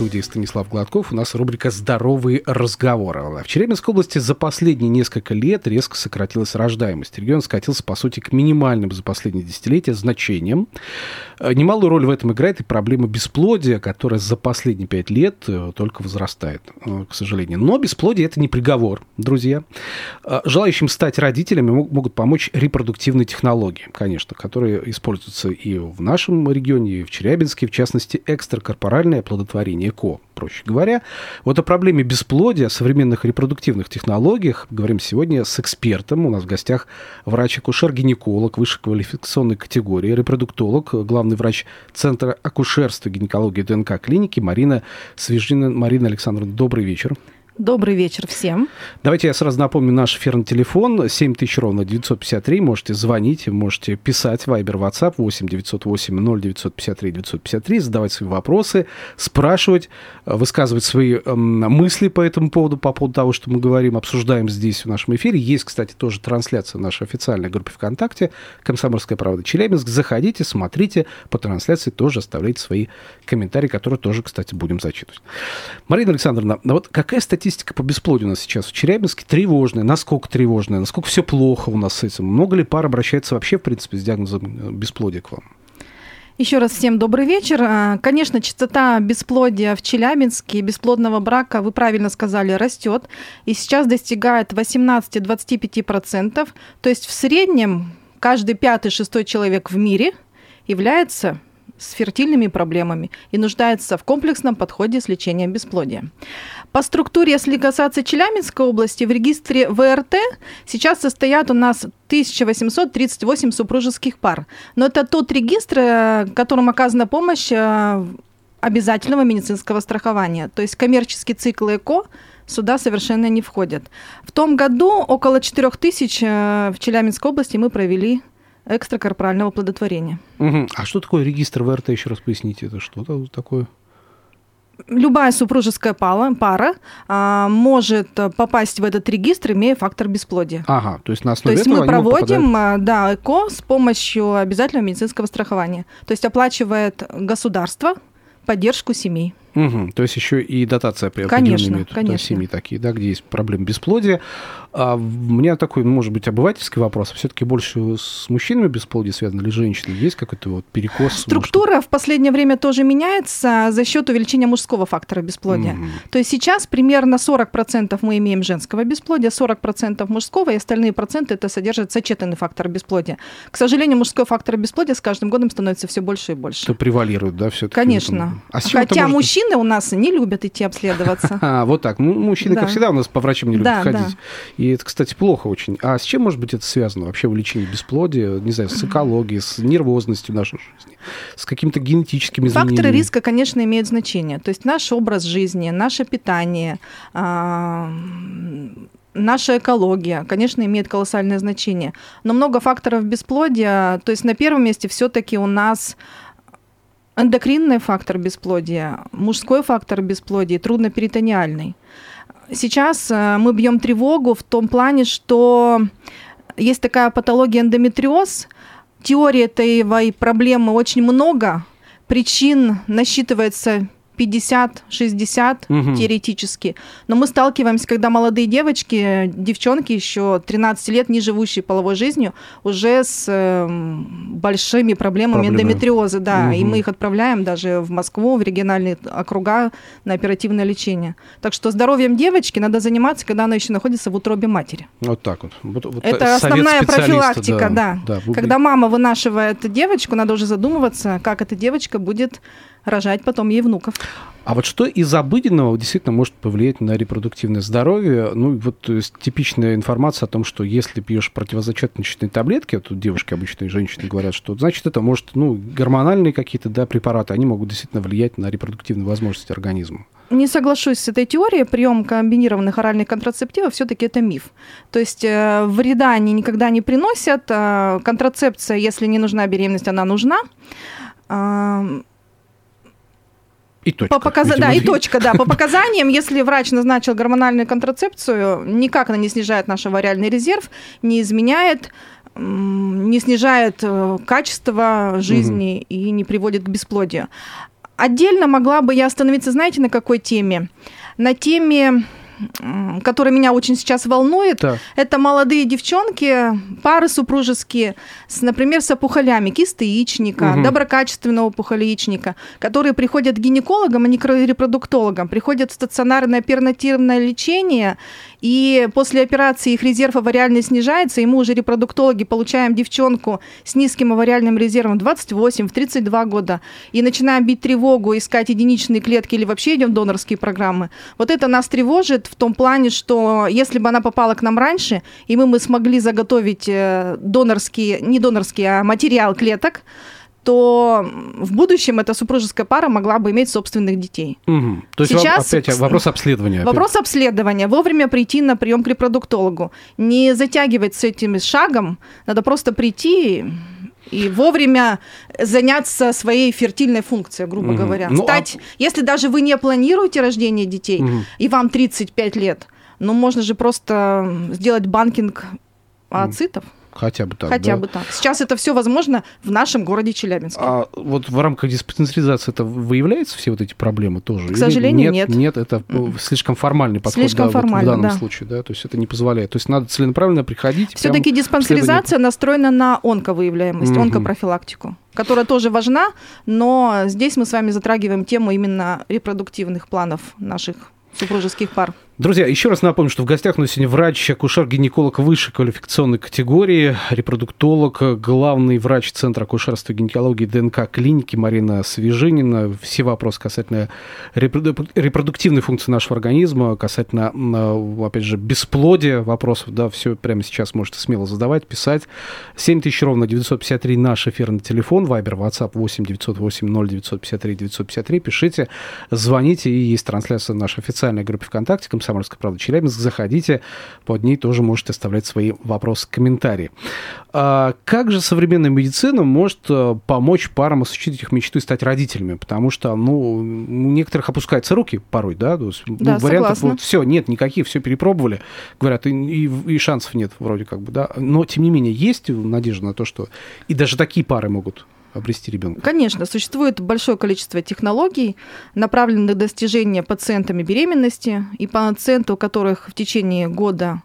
студии Станислав Гладков. У нас рубрика «Здоровые разговоры». В Челябинской области за последние несколько лет резко сократилась рождаемость. Регион скатился, по сути, к минимальным за последние десятилетия значениям. Э, немалую роль в этом играет и проблема бесплодия, которая за последние пять лет э, только возрастает, э, к сожалению. Но бесплодие – это не приговор, друзья. Желающим стать родителями могут помочь репродуктивные технологии, конечно, которые используются и в нашем регионе, и в Челябинске, в частности, экстракорпоральное оплодотворение ЭКО, проще говоря. Вот о проблеме бесплодия, современных репродуктивных технологиях говорим сегодня с экспертом. У нас в гостях врач-акушер-гинеколог высшей квалификационной категории, репродуктолог, главный врач Центра акушерства и гинекологии ДНК клиники Марина Свежина. Марина Александровна, добрый вечер. Добрый вечер всем. Давайте я сразу напомню наш эфирный телефон 7000 ровно 953. Можете звонить, можете писать Viber, WhatsApp 8 908 0953 953, задавать свои вопросы, спрашивать, высказывать свои э, мысли по этому поводу, по поводу того, что мы говорим, обсуждаем здесь в нашем эфире. Есть, кстати, тоже трансляция нашей официальной группы ВКонтакте «Комсомольская правда Челябинск». Заходите, смотрите по трансляции, тоже оставляйте свои комментарии, которые тоже, кстати, будем зачитывать. Марина Александровна, вот какая статистика статистика по бесплодию у нас сейчас в Челябинске тревожная. Насколько тревожная? Насколько все плохо у нас с этим? Много ли пар обращается вообще, в принципе, с диагнозом э, бесплодия к вам? Еще раз всем добрый вечер. А, конечно, частота бесплодия в Челябинске, бесплодного брака, вы правильно сказали, растет. И сейчас достигает 18-25%. То есть в среднем каждый пятый-шестой человек в мире является с фертильными проблемами и нуждается в комплексном подходе с лечением бесплодия. По структуре, если касаться Челябинской области, в регистре ВРТ сейчас состоят у нас 1838 супружеских пар. Но это тот регистр, э, которым оказана помощь э, обязательного медицинского страхования. То есть коммерческий цикл ЭКО сюда совершенно не входят. В том году около 4 тысяч э, в Челябинской области мы провели экстракорпорального плодотворения. Угу. А что такое регистр ВРТ, еще раз поясните, это что-то такое? Любая супружеская пара, пара а, может попасть в этот регистр, имея фактор бесплодия. Ага, то есть на основе То есть мы проводим попадают... да, ЭКО с помощью обязательного медицинского страхования. То есть оплачивает государство поддержку семей. Угу, то есть еще и дотация при конечно, имеют конечно. семьи такие, да, где есть проблемы бесплодия. А у меня такой, может быть, обывательский вопрос. Все-таки больше с мужчинами бесплодие связано или женщинами? Есть какой-то вот перекос? Структура может... в последнее время тоже меняется за счет увеличения мужского фактора бесплодия. Mm. То есть сейчас примерно 40% мы имеем женского бесплодия, 40% мужского, и остальные проценты это содержит сочетанный фактор бесплодия. К сожалению, мужской фактор бесплодия с каждым годом становится все больше и больше. Это превалирует, да, все-таки? Конечно. А Хотя может... мужчины у нас не любят идти обследоваться. А, вот так. Мужчины, как всегда, у нас по врачам не любят ходить. И это, кстати, плохо очень. А с чем, может быть, это связано вообще в лечении бесплодия? Не знаю, с экологией, с нервозностью нашей жизни, с какими-то генетическими изменениями? Факторы риска, конечно, имеют значение. То есть наш образ жизни, наше питание, а, наша экология, конечно, имеет колоссальное значение. Но много факторов бесплодия. То есть на первом месте все-таки у нас эндокринный фактор бесплодия, мужской фактор бесплодия, трудноперитониальный. Сейчас э, мы бьем тревогу в том плане, что есть такая патология эндометриоз. Теории этой проблемы очень много. Причин насчитывается 50-60 угу. теоретически. Но мы сталкиваемся, когда молодые девочки, девчонки еще 13 лет, не живущие половой жизнью, уже с э, большими проблемами Проблемы. эндометриоза, да, угу. и мы их отправляем даже в Москву, в региональные округа на оперативное лечение. Так что здоровьем девочки надо заниматься, когда она еще находится в утробе матери. Вот так вот. вот, вот Это основная профилактика, да. да. да когда мама вынашивает девочку, надо уже задумываться, как эта девочка будет рожать потом ей внуков. А вот что из обыденного действительно может повлиять на репродуктивное здоровье? Ну, вот типичная информация о том, что если пьешь противозачаточные таблетки, а тут девушки обычные женщины говорят, что значит это может, ну, гормональные какие-то да, препараты, они могут действительно влиять на репродуктивные возможности организма. Не соглашусь с этой теорией. Прием комбинированных оральных контрацептивов все-таки это миф. То есть э, вреда они никогда не приносят. Э, контрацепция, если не нужна беременность, она нужна И точка. По показ... Да, и точка, да. По показаниям, если врач назначил гормональную контрацепцию, никак она не снижает наш авариальный резерв, не изменяет, не снижает э, качество жизни угу. и не приводит к бесплодию. Отдельно могла бы я остановиться, знаете, на какой теме? На теме которая меня очень сейчас волнует, да. это молодые девчонки, пары супружеские, с, например, с опухолями кисты яичника, угу. доброкачественного опухоли яичника, которые приходят к гинекологам, а не к репродуктологам, приходят в стационарное оперативное лечение, и после операции их резерв авариальный снижается, и мы уже репродуктологи получаем девчонку с низким авариальным резервом 28, в 32 года, и начинаем бить тревогу, искать единичные клетки или вообще идем в донорские программы. Вот это нас тревожит в том плане, что если бы она попала к нам раньше, и мы, мы смогли заготовить э, донорские, не донорские, а материал клеток, то в будущем эта супружеская пара могла бы иметь собственных детей. Угу. То есть Сейчас опять вопрос обследования. Вопрос опять. обследования. Вовремя прийти на прием к репродуктологу. Не затягивать с этим шагом. Надо просто прийти и вовремя заняться своей фертильной функцией, грубо угу. говоря. Ну, Стать, а... если даже вы не планируете рождение детей, угу. и вам 35 лет, ну можно же просто сделать банкинг ацитов. Угу. Хотя бы так. Хотя да? бы так. Сейчас это все возможно в нашем городе Челябинске. А вот в рамках диспансеризации это выявляются все вот эти проблемы тоже? К сожалению, нет. Нет, нет это mm слишком формальный подход слишком да, формально, вот в данном да. случае, да, то есть это не позволяет. То есть надо целенаправленно приходить. Все-таки диспансеризация настроена на онковыявляемость, mm онкопрофилактику которая тоже важна, но здесь мы с вами затрагиваем тему именно репродуктивных планов наших супружеских пар. Друзья, еще раз напомню, что в гостях у нас сегодня врач, акушер-гинеколог высшей квалификационной категории, репродуктолог, главный врач Центра акушерства и гинекологии ДНК клиники Марина Свежинина. Все вопросы касательно репродуктивной функции нашего организма, касательно, опять же, бесплодия вопросов, да, все прямо сейчас можете смело задавать, писать. 7000 ровно 953 наш эфирный телефон, Вайбер, WhatsApp 8 908 0 953 953. Пишите, звоните, и есть трансляция нашей официальной группы ВКонтакте, «Комсомольская правда» Челябинск. Заходите, под ней тоже можете оставлять свои вопросы, комментарии. А как же современная медицина может э, помочь парам осуществить их мечту и стать родителями? Потому что, ну, у некоторых опускаются руки порой, да? То есть, да, ну, вариантов вот все, нет никаких, все перепробовали. Говорят, и, и, и шансов нет вроде как бы, да? Но, тем не менее, есть надежда на то, что и даже такие пары могут обрести ребенка? Конечно, существует большое количество технологий, направленных на достижение пациентами беременности, и пациенты, у которых в течение года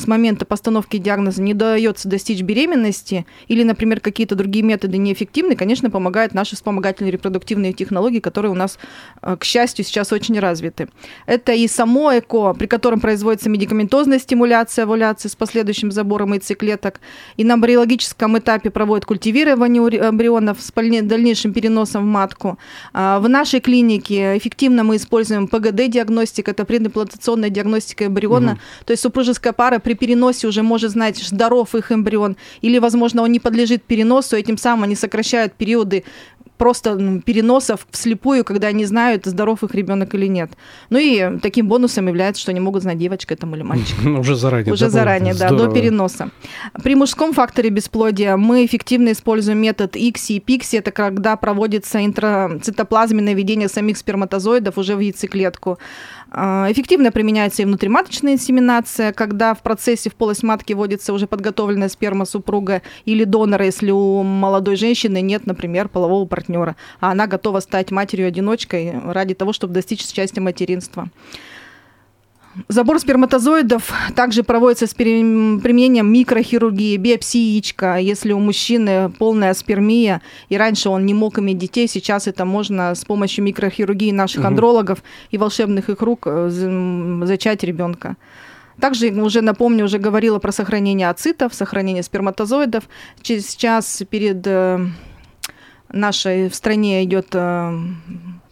с момента постановки диагноза не удается достичь беременности или, например, какие-то другие методы неэффективны, конечно, помогают наши вспомогательные репродуктивные технологии, которые у нас, э, к счастью, сейчас очень развиты. Это и само ЭКО, при котором производится медикаментозная стимуляция овуляции с последующим забором яйцеклеток, и на эмбриологическом этапе проводят культивирование эмбрионов с дальнейшим переносом в матку. А, в нашей клинике эффективно мы используем ПГД-диагностика, это предимплантационная диагностика эмбриона, угу. то есть супружеская пара при переносе уже может знать, здоров их эмбрион, или, возможно, он не подлежит переносу, этим самым они сокращают периоды просто ну, переносов вслепую, когда они знают, здоров их ребенок или нет. Ну и таким бонусом является, что они могут знать, девочка это или мальчик. Уже заранее. Уже заранее, да, до переноса. При мужском факторе бесплодия мы эффективно используем метод ICSI и PIXI. Это когда проводится интрацитоплазменное введение самих сперматозоидов уже в яйцеклетку. А, эффективно применяется и внутриматочная инсеминация, когда в процессе в полость матки вводится уже подготовленная сперма супруга или донора, если у молодой женщины нет, например, полового партнера, а она готова стать матерью-одиночкой ради того, чтобы достичь счастья материнства. Забор сперматозоидов также проводится с применением микрохирургии, биопсии яичка. Если у мужчины полная спермия, и раньше он не мог иметь детей, сейчас это можно с помощью микрохирургии наших угу. андрологов и волшебных их рук э, зачать ребенка. Также, уже напомню, уже говорила про сохранение ацитов, сохранение сперматозоидов. Сейчас перед э, нашей в стране идет э,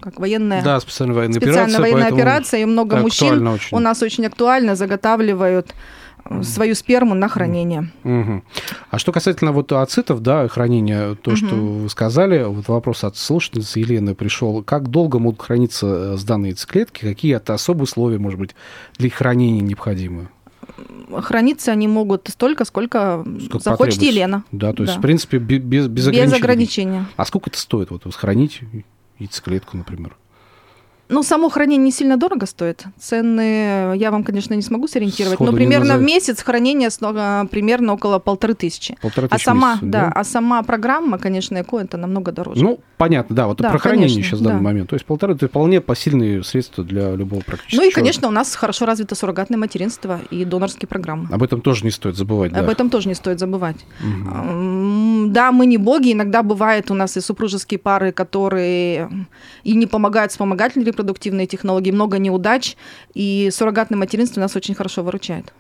как военная, да, специальная военная специальная операция, военная операция, и много мужчин очень. у нас очень актуально заготавливают э, свою сперму на хранение. Угу. А что касательно вот ацитов, да, хранения, то, угу. что вы сказали, вот вопрос от слушательницы Елены пришел. Как долго могут храниться сданные яйцеклетки? Какие это особые условия, может быть, для их хранения необходимы? храниться они могут столько, сколько, сколько захочет Елена. Да, то есть, да. в принципе, без, без, без ограничения. ограничения. А сколько это стоит, вот, хранить яйцеклетку, например? Ну, само хранение не сильно дорого стоит. Цены я вам, конечно, не смогу сориентировать, Сходу но примерно в месяц хранение а, примерно около полторы тысячи. Полторы А тысячи в сама, месяц, да, а сама программа, конечно, ЭКО это намного дороже. Ну, понятно, да, вот Да, про хранение конечно, сейчас в данный да. момент. То есть полторы это вполне посильные средства для любого практически Ну и, человека. конечно, у нас хорошо развито суррогатное материнство и донорские программы. Об этом тоже не стоит забывать, да. Об этом тоже не стоит забывать. Мгм. Да, мы не боги, иногда бывает у нас и супружеские пары, которые и не помогают вспомогательные репродуктивные технологии, много неудач, и суррогатное материнство нас очень хорошо выручает.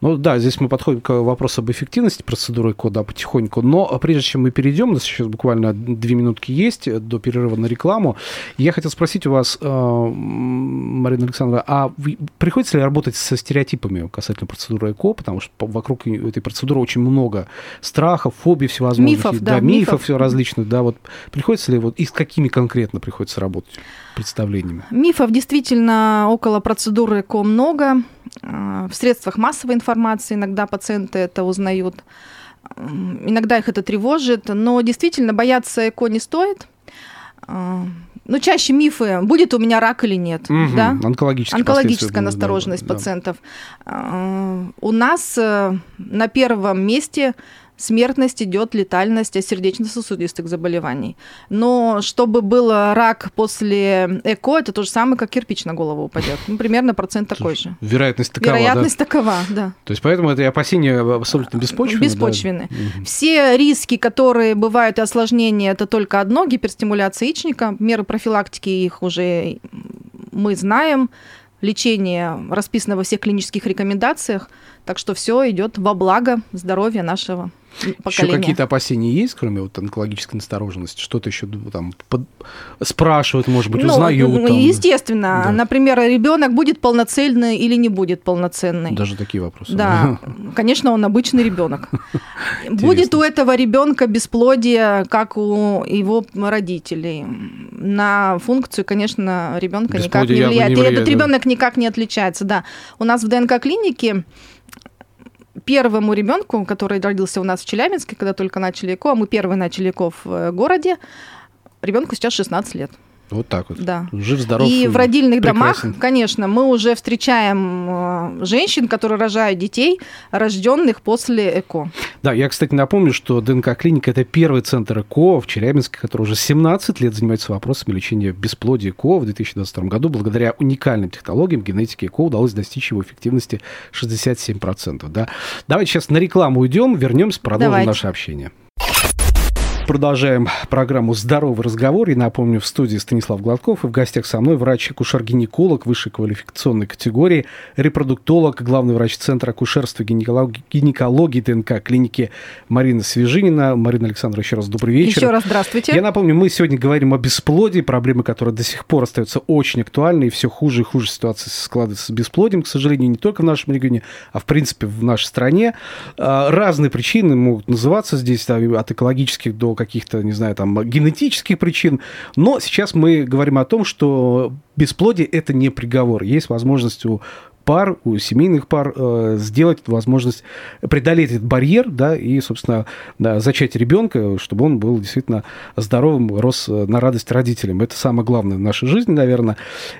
Ну да, здесь мы подходим к вопросу об эффективности процедуры ЭКО, да, потихоньку. Но прежде чем мы перейдем, у нас сейчас буквально две минутки есть до перерыва на рекламу. Я хотел спросить у вас, э, Марина Александровна, а приходится ли работать со стереотипами касательно процедуры ЭКО? Потому что вокруг этой процедуры очень много страхов, фобий всевозможных. Мифов, и- да, мифов, мифов. все различных. Да, вот приходится ли, вот, и с какими конкретно приходится работать представлениями? Мифов действительно около процедуры ЭКО много. А, В средствах массовой информации иногда пациенты это узнают. Иногда их это тревожит, но действительно бояться ЭКО не стоит. А, Ну, чаще мифы, будет у меня рак или нет, Мгм. да? Онкологическая да, настороженность да. пациентов. А, У нас э, на первом месте смертность идет летальность от сердечно-сосудистых заболеваний. Но чтобы был рак после ЭКО, это то же самое, как кирпич на голову упадет. Ну, примерно процент такой же. Вероятность такова, да? Вероятность такова, да. То есть поэтому это опасения абсолютно беспочвенны? да? Беспочвенны. Мгм. Все риски, которые бывают и осложнения, это только одно, гиперстимуляция яичника. Меры профилактики их уже мы знаем. Лечение расписано во всех клинических рекомендациях. Так что все идет во благо здоровья нашего Еще поколения. какие-то опасения есть, кроме вот онкологической настороженности? Что-то еще там под- спрашивают, может быть, Ну, узнают? ну, там? естественно. Да. Например, ребенок будет полноценный или не будет полноценный. Даже такие вопросы. Да, конечно, он обычный ребенок. Будет у этого ребенка бесплодие, как у его родителей. На функцию, конечно, ребенка никак не влияет. И этот ребенок никак не отличается. Да, у нас в ДНК-клинике первому ребенку, который родился у нас в Челябинске, когда только начали ЭКО, а мы первый начали ЭКО в э, городе, ребенку сейчас 16 лет. Вот так вот. Да. Жив, здоров. И в родильных прекрасен. домах, конечно, мы уже встречаем э, женщин, которые рожают детей, рожденных после ЭКО. Да, я, кстати, напомню, что ДНК-клиника – это первый центр ЭКО в Челябинске, который уже 17 лет занимается вопросами лечения бесплодия ЭКО. В 2022 году благодаря уникальным технологиям генетики ЭКО удалось достичь его эффективности 67%. Да? Давайте сейчас на рекламу уйдем, вернемся, продолжим Давайте. наше общение. Продолжаем программу «Здоровый разговор». И напомню, в студии Станислав Гладков и в гостях со мной врач-акушер-гинеколог высшей квалификационной категории, репродуктолог, главный врач Центра акушерства гинекологии, гинекологии ДНК клиники Марина Свежинина. Марина Александровна, еще раз добрый вечер. Еще раз здравствуйте. Я напомню, мы сегодня говорим о бесплодии, проблемы, которые до сих пор остаются очень актуальны, и все хуже и хуже ситуация складывается с бесплодием, к сожалению, не только в нашем регионе, а в принципе в нашей стране. А, Разные причины могут называться здесь, от экологических до каких-то, не знаю, там, генетических причин, но сейчас мы говорим о том, что бесплодие – это не приговор. Есть возможность у пар, у семейных пар э, сделать возможность преодолеть этот барьер, да, и, собственно, да, зачать ребенка, чтобы он был действительно здоровым, рос э, на радость родителям. Это самое главное в нашей жизни, наверное.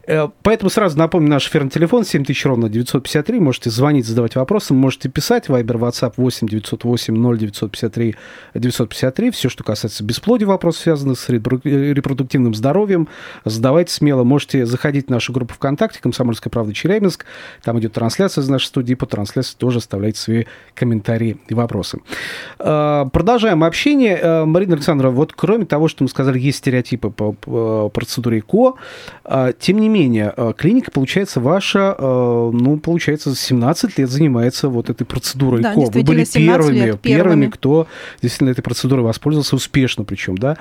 Э, поэтому сразу напомню наш эфирный телефон 7000 ровно 953. Можете звонить, задавать вопросы, можете писать. Вайбер, WhatsApp 8 908 0 953 953. Все, что касается бесплодия, вопросов, связанных с э, репродуктивным здоровьем, задавайте смело. Можете заходить в нашу группу ВКонтакте «Комсомольская правда Челябинск». Там идет трансляция из нашей студии. По трансляции тоже оставляйте свои комментарии и вопросы. Э, Продолжаем общение. Э, Марина Александровна, вот кроме того, что мы сказали, есть стереотипы по процедуре ЭКО, э, тем не менее, клиника, получается, ваша, ну, получается, 17 лет занимается вот этой процедурой Да, ЭКО. Вы были действительно, 17 первыми, лет, первыми, первыми. кто действительно этой процедурой воспользовался успешно причем, да.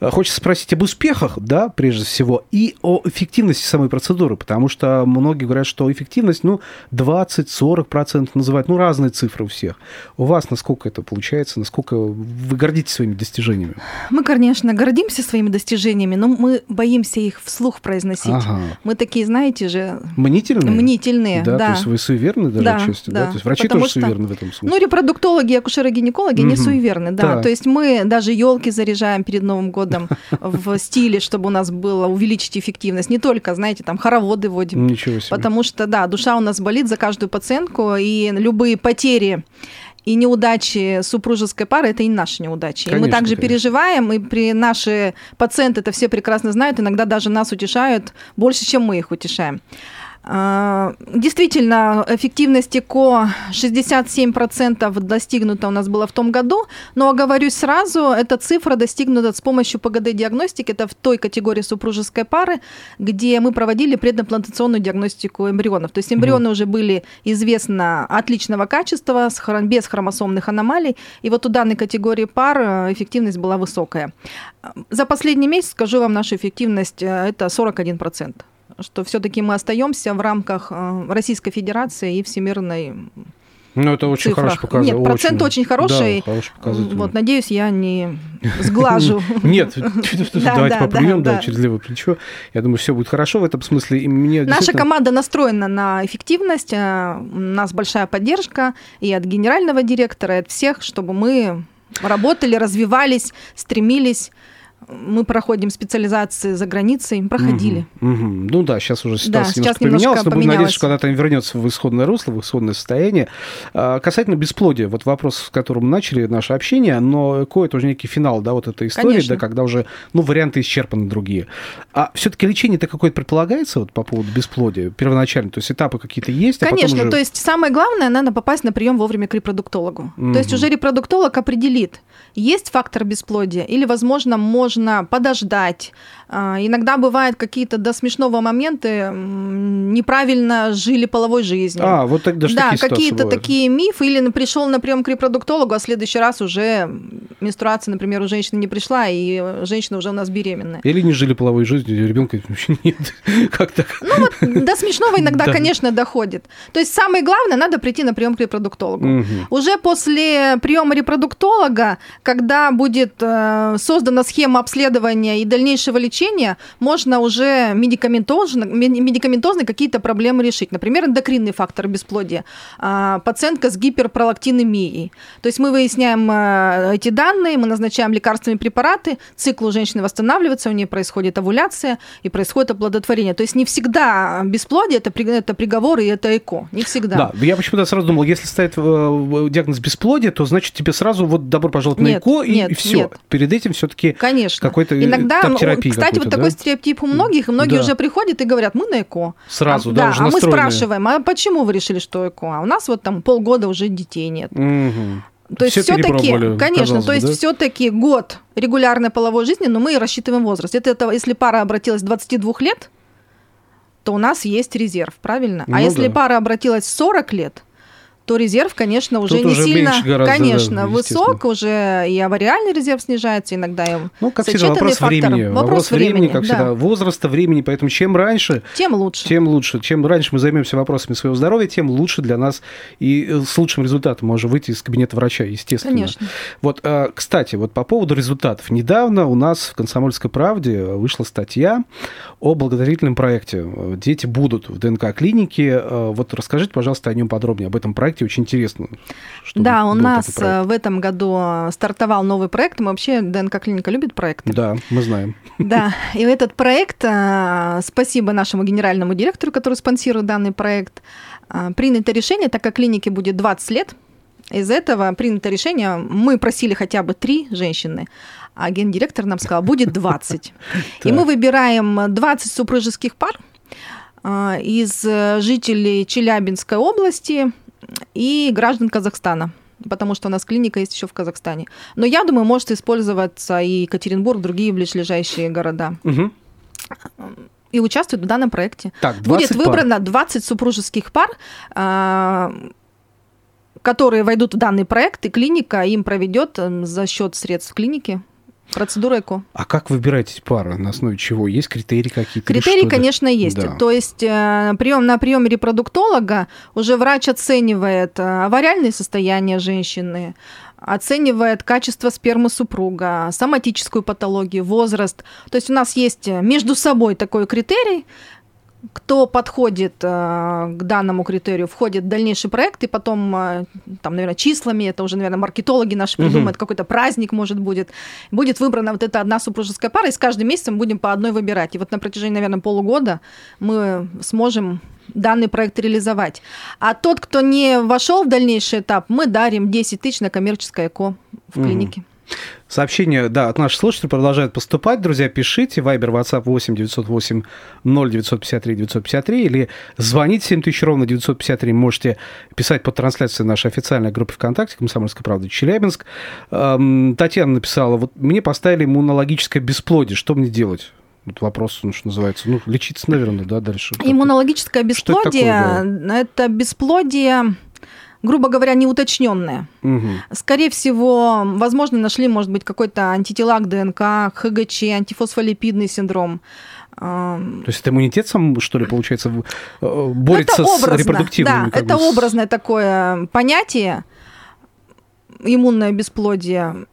Хочется спросить об успехах, да, прежде всего, и о эффективности самой процедуры, потому что многие говорят, что эффективность ну, 20-40% называют, ну, разные цифры у всех. У вас насколько это получается, насколько вы гордитесь своими достижениями? Мы, конечно, гордимся своими достижениями, но мы боимся их вслух произносить. Ага. Мы такие, знаете же... Мнительные? Мнительные, да. да. То есть вы суеверны даже да, отчасти, да? да? То есть врачи Потому тоже что, суеверны в этом смысле? Ну, репродуктологи, акушеры-гинекологи угу. не суеверны, да. да. То есть мы даже елки заряжаем перед Новым годом в стиле, чтобы у нас было увеличить эффективность. Не только, знаете, там хороводы вводим. Ничего себе. Потому что, да, душа у нас болит за каждую пациентку, и любые потери и неудачи супружеской пары это и наши неудачи. Конечно, и мы также конечно. переживаем, и при наши пациенты это все прекрасно знают, иногда даже нас утешают больше, чем мы их утешаем. Действительно, эффективность ЭКО 67% достигнута у нас было в том году, но оговорюсь сразу, эта цифра достигнута с помощью ПГД-диагностики, это в той категории супружеской пары, где мы проводили предимплантационную диагностику эмбрионов. То есть эмбрионы mm уже были известно отличного качества, без хромосомных аномалий, и вот у данной категории пар э, эффективность была высокая. За последний месяц, скажу вам, наша эффективность э, это 41% что все-таки мы остаемся в рамках э, Российской Федерации и всемирной ну, это очень цифрах. хороший показатель. Нет, процент очень, очень хороший. Да, хороший показатель. Вот, надеюсь, я не сглажу. Нет, давайте попрыгнем да, через левое плечо. Я думаю, все будет хорошо в этом смысле. Наша команда настроена на эффективность. Э, у нас большая поддержка и от генерального директора, и от всех, чтобы мы работали, развивались, стремились мы проходим специализации за границей, проходили. Угу, угу. Ну да, сейчас уже ситуация да, немножко, немножко поменялась, но будем надеяться, что когда-то вернется в исходное русло, в исходное состояние. А, касательно бесплодия, вот вопрос, с которым мы начали наше общение, но ЭКО это уже некий финал, да, вот этой истории, Конечно. да, когда уже, ну, варианты исчерпаны другие. А все-таки лечение-то какое-то предполагается вот по поводу бесплодия первоначально? То есть этапы какие-то есть? А Конечно, уже... то есть самое главное, надо попасть на прием вовремя к репродуктологу. Угу. То есть уже репродуктолог определит, есть фактор бесплодия или, возможно, можно подождать. А, иногда бывают какие-то до смешного моменты неправильно жили половой жизнью. А, вот тогда Да, какие-то такие мифы. Или пришел на прием к репродуктологу, а в следующий раз уже менструация, например, у женщины не пришла, и женщина уже у нас беременная. Или не жили половой жизнью, ребенка вообще нет. Как так? Ну вот до смешного иногда, конечно, доходит. То есть самое главное, надо прийти на прием к репродуктологу. Уже после приема репродуктолога, когда будет э, создана схема обследования и дальнейшего лечения, можно уже медикаментозно, медикаментозно какие-то проблемы решить. Например, эндокринный фактор бесплодия. А, пациентка с гиперпролактинемией. То есть мы выясняем э, эти данные, мы назначаем лекарственные препараты, цикл у женщины восстанавливается, у нее происходит овуляция и происходит оплодотворение. То есть не всегда бесплодие это, это приговор и это ЭКО. Не всегда. Да, я почему-то сразу думал, если ставит э, диагноз бесплодия, то значит тебе сразу вот добро пожаловать на ЭКО и, нет, и все. Нет. Перед этим все-таки Конечно. какой-то Иногда, кстати, вот такой стереотип у многих, и многие да. уже приходят и говорят, мы на ЭКО. Сразу, а, да, да уже А мы спрашиваем, а почему вы решили, что ЭКО? А у нас вот там полгода уже детей нет. Угу. То есть все-таки, конечно, то есть да? все-таки год регулярной половой жизни, но мы рассчитываем возраст. Это, это если пара обратилась 22 лет, то у нас есть резерв, правильно? А ну, а если да. пара обратилась 40 лет, то резерв, конечно, уже Тут не уже сильно, гораздо, конечно, да, высок, уже и авариальный резерв снижается иногда. И ну, как всегда, вопрос фактор. времени. Вопрос, вопрос времени, времени, как да. всегда, возраста, времени, поэтому чем раньше... Тем лучше. Тем лучше. Чем раньше мы займемся вопросами своего здоровья, тем лучше для нас и э, с лучшим результатом можем выйти из кабинета врача, естественно. Конечно. Вот, а, кстати, вот по поводу результатов. Недавно у нас в «Комсомольской правде» вышла статья о благотворительном проекте «Дети будут в ДНК-клинике». Э, вот расскажите, пожалуйста, о нем подробнее, об этом проекте проекте очень интересно. Да, у нас э, в этом году стартовал новый проект. Мы вообще ДНК клиника любит проекты. Да, мы знаем. Да, и этот проект, э, спасибо нашему генеральному директору, который спонсирует данный проект, э, принято решение, так как клинике будет 20 лет, из этого принято решение, мы просили хотя бы три женщины, а гендиректор нам сказал, будет 20. И мы выбираем 20 супружеских пар из жителей Челябинской области, и граждан Казахстана потому что у нас клиника есть еще в Казахстане. Но я думаю, может использоваться и Екатеринбург, другие ближайшие города. Угу. И участвуют в данном проекте. Так, Будет выбрано 20 супружеских пар, а, которые войдут в данный проект, и клиника им проведет за счет средств клиники Процедура ЭКО. А как выбирать эти пары? На основе чего? Есть критерии какие-то? Критерии, конечно, есть. Да. То есть э, прием, на приеме репродуктолога уже врач оценивает э, авариальное состояние женщины, оценивает качество спермы супруга, соматическую патологию, возраст. То есть у нас есть между собой такой критерий, кто подходит э, к данному критерию, входит в дальнейший проект, и потом, э, там, наверное, числами, это уже, наверное, маркетологи наши придумают, угу. какой-то праздник, может, будет, будет выбрана вот эта одна супружеская пара, и с каждым месяцем будем по одной выбирать. И вот на протяжении, наверное, полугода мы сможем данный проект реализовать. А тот, кто не вошел в дальнейший этап, мы дарим 10 тысяч на коммерческое ЭКО в клинике. Угу. Сообщения, да, от наших слушателей продолжают поступать. Друзья, пишите. Вайбер, WhatsApp 8 908 0 953 953 или звоните 7000 ровно 953. Можете писать по трансляции нашей официальной группы ВКонтакте «Комсомольская правда. Челябинск». Эм, Татьяна написала, вот мне поставили иммунологическое бесплодие. Что мне делать? Вот вопрос, ну, что называется. Ну, лечиться, наверное, да, дальше. Иммунологическое бесплодие это, такое, да? это бесплодие грубо говоря, неуточненные. Угу. Скорее всего, возможно, нашли, может быть, какой-то антитела к ДНК, ХГЧ, антифосфолипидный синдром. То есть это иммунитет сам, что ли, получается, э, борется это образно, с репродуктивными? Да, это бы, образное такое понятие, иммунное бесплодие.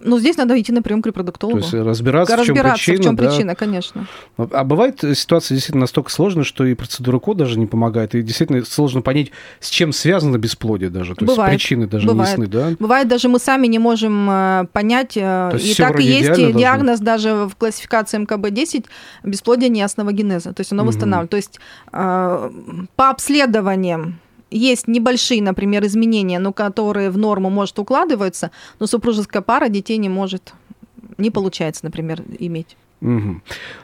Ну, здесь надо идти на прием к репродуктологу. То есть разбираться, разбираться в чем причина. в чем да? причина, конечно. А бывает ситуация действительно настолько сложная, что и процедура КО даже не помогает, и действительно сложно понять, с чем связано бесплодие даже. То бывает. есть причины даже бывает. не ясны, да? Бывает, даже мы сами не можем э, понять, э, и так и есть диагноз даже в классификации МКБ-10 бесплодие неясного генеза, то есть оно угу. восстанавливает. То есть э, по обследованиям есть небольшие, например, изменения, но которые в норму, может, укладываются, но супружеская пара детей не может, не получается, например, иметь. Угу.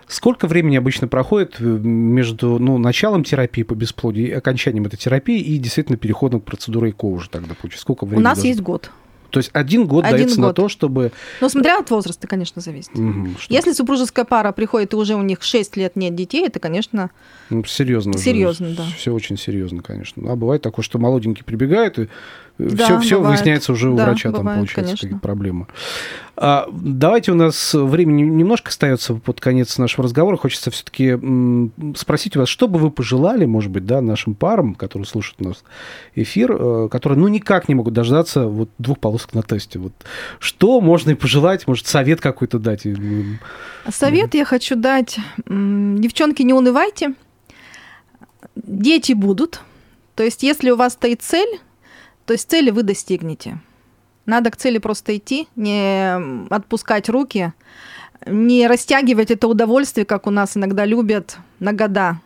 Сколько времени обычно проходит э, между ну, началом терапии по бесплодию окончанием этой терапии и действительно переходом к процедуре ЭКО уже тогда получится? Сколько времени? У нас должно... есть год. То есть один год один дается год. на то, чтобы... Ну, смотря от возраста, конечно, зависит. Угу, Если супружеская пара приходит, и уже у них 6 лет нет детей, это, конечно... Ну, серьезно. Серьезно, да. Все очень серьезно, конечно. А бывает такое, что молоденький прибегает, и да, все, все выясняется уже у да, врача, бывает, там получается какие-то проблемы. А, давайте у нас времени немножко остается под конец нашего разговора. Хочется все-таки спросить у вас, что бы вы пожелали, может быть, да, нашим парам, которые слушают нас эфир, э, которые ну никак не могут дождаться вот двух полосок на тесте. Вот что можно и пожелать, может совет какой-то дать? Совет я хочу дать, девчонки, не унывайте, дети будут. То есть, если у вас стоит цель, то есть цели вы достигнете. Надо к цели просто идти, не отпускать руки, не растягивать это удовольствие, как у нас иногда любят, на года.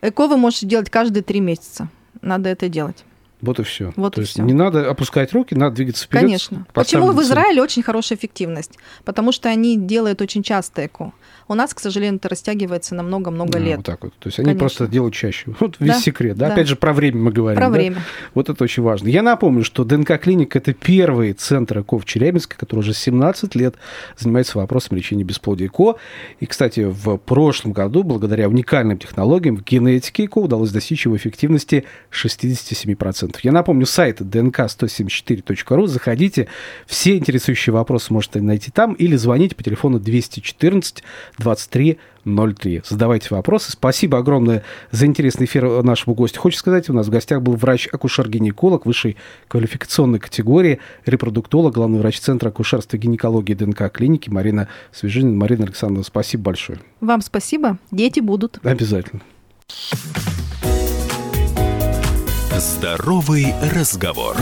ЭКО вы можете делать каждые три месяца. Надо это делать. Вот и все. Вот То и есть все. не надо опускать руки, надо двигаться вперед. Конечно. Почему в Израиле очень хорошая эффективность? Потому что они делают очень часто ЭКО. У нас, к сожалению, это растягивается на много-много да, лет. Вот так вот. То есть они Конечно. просто делают чаще. Вот весь да? секрет. Да? Да. Опять же, про время мы говорим. Про да? время. Вот это очень важно. Я напомню, что ДНК-клиника – это первый центр ЭКО в Челябинске, который уже 17 лет занимается вопросом лечения бесплодия ЭКО. И, кстати, в прошлом году, благодаря уникальным технологиям в генетике ЭКО удалось достичь его эффективности 67%. Я напомню, сайт dnk174.ru. Заходите. Все интересующие вопросы можете найти там или звоните по телефону 214 23 03. Задавайте вопросы. Спасибо огромное за интересный эфир нашему гостю. Хочу сказать, у нас в гостях был врач-акушер-гинеколог высшей квалификационной категории, репродуктолог, главный врач Центра акушерства и гинекологии ДНК клиники Марина Свежинина. Марина Александровна, спасибо большое. Вам спасибо. Дети будут. Обязательно. Здоровый разговор.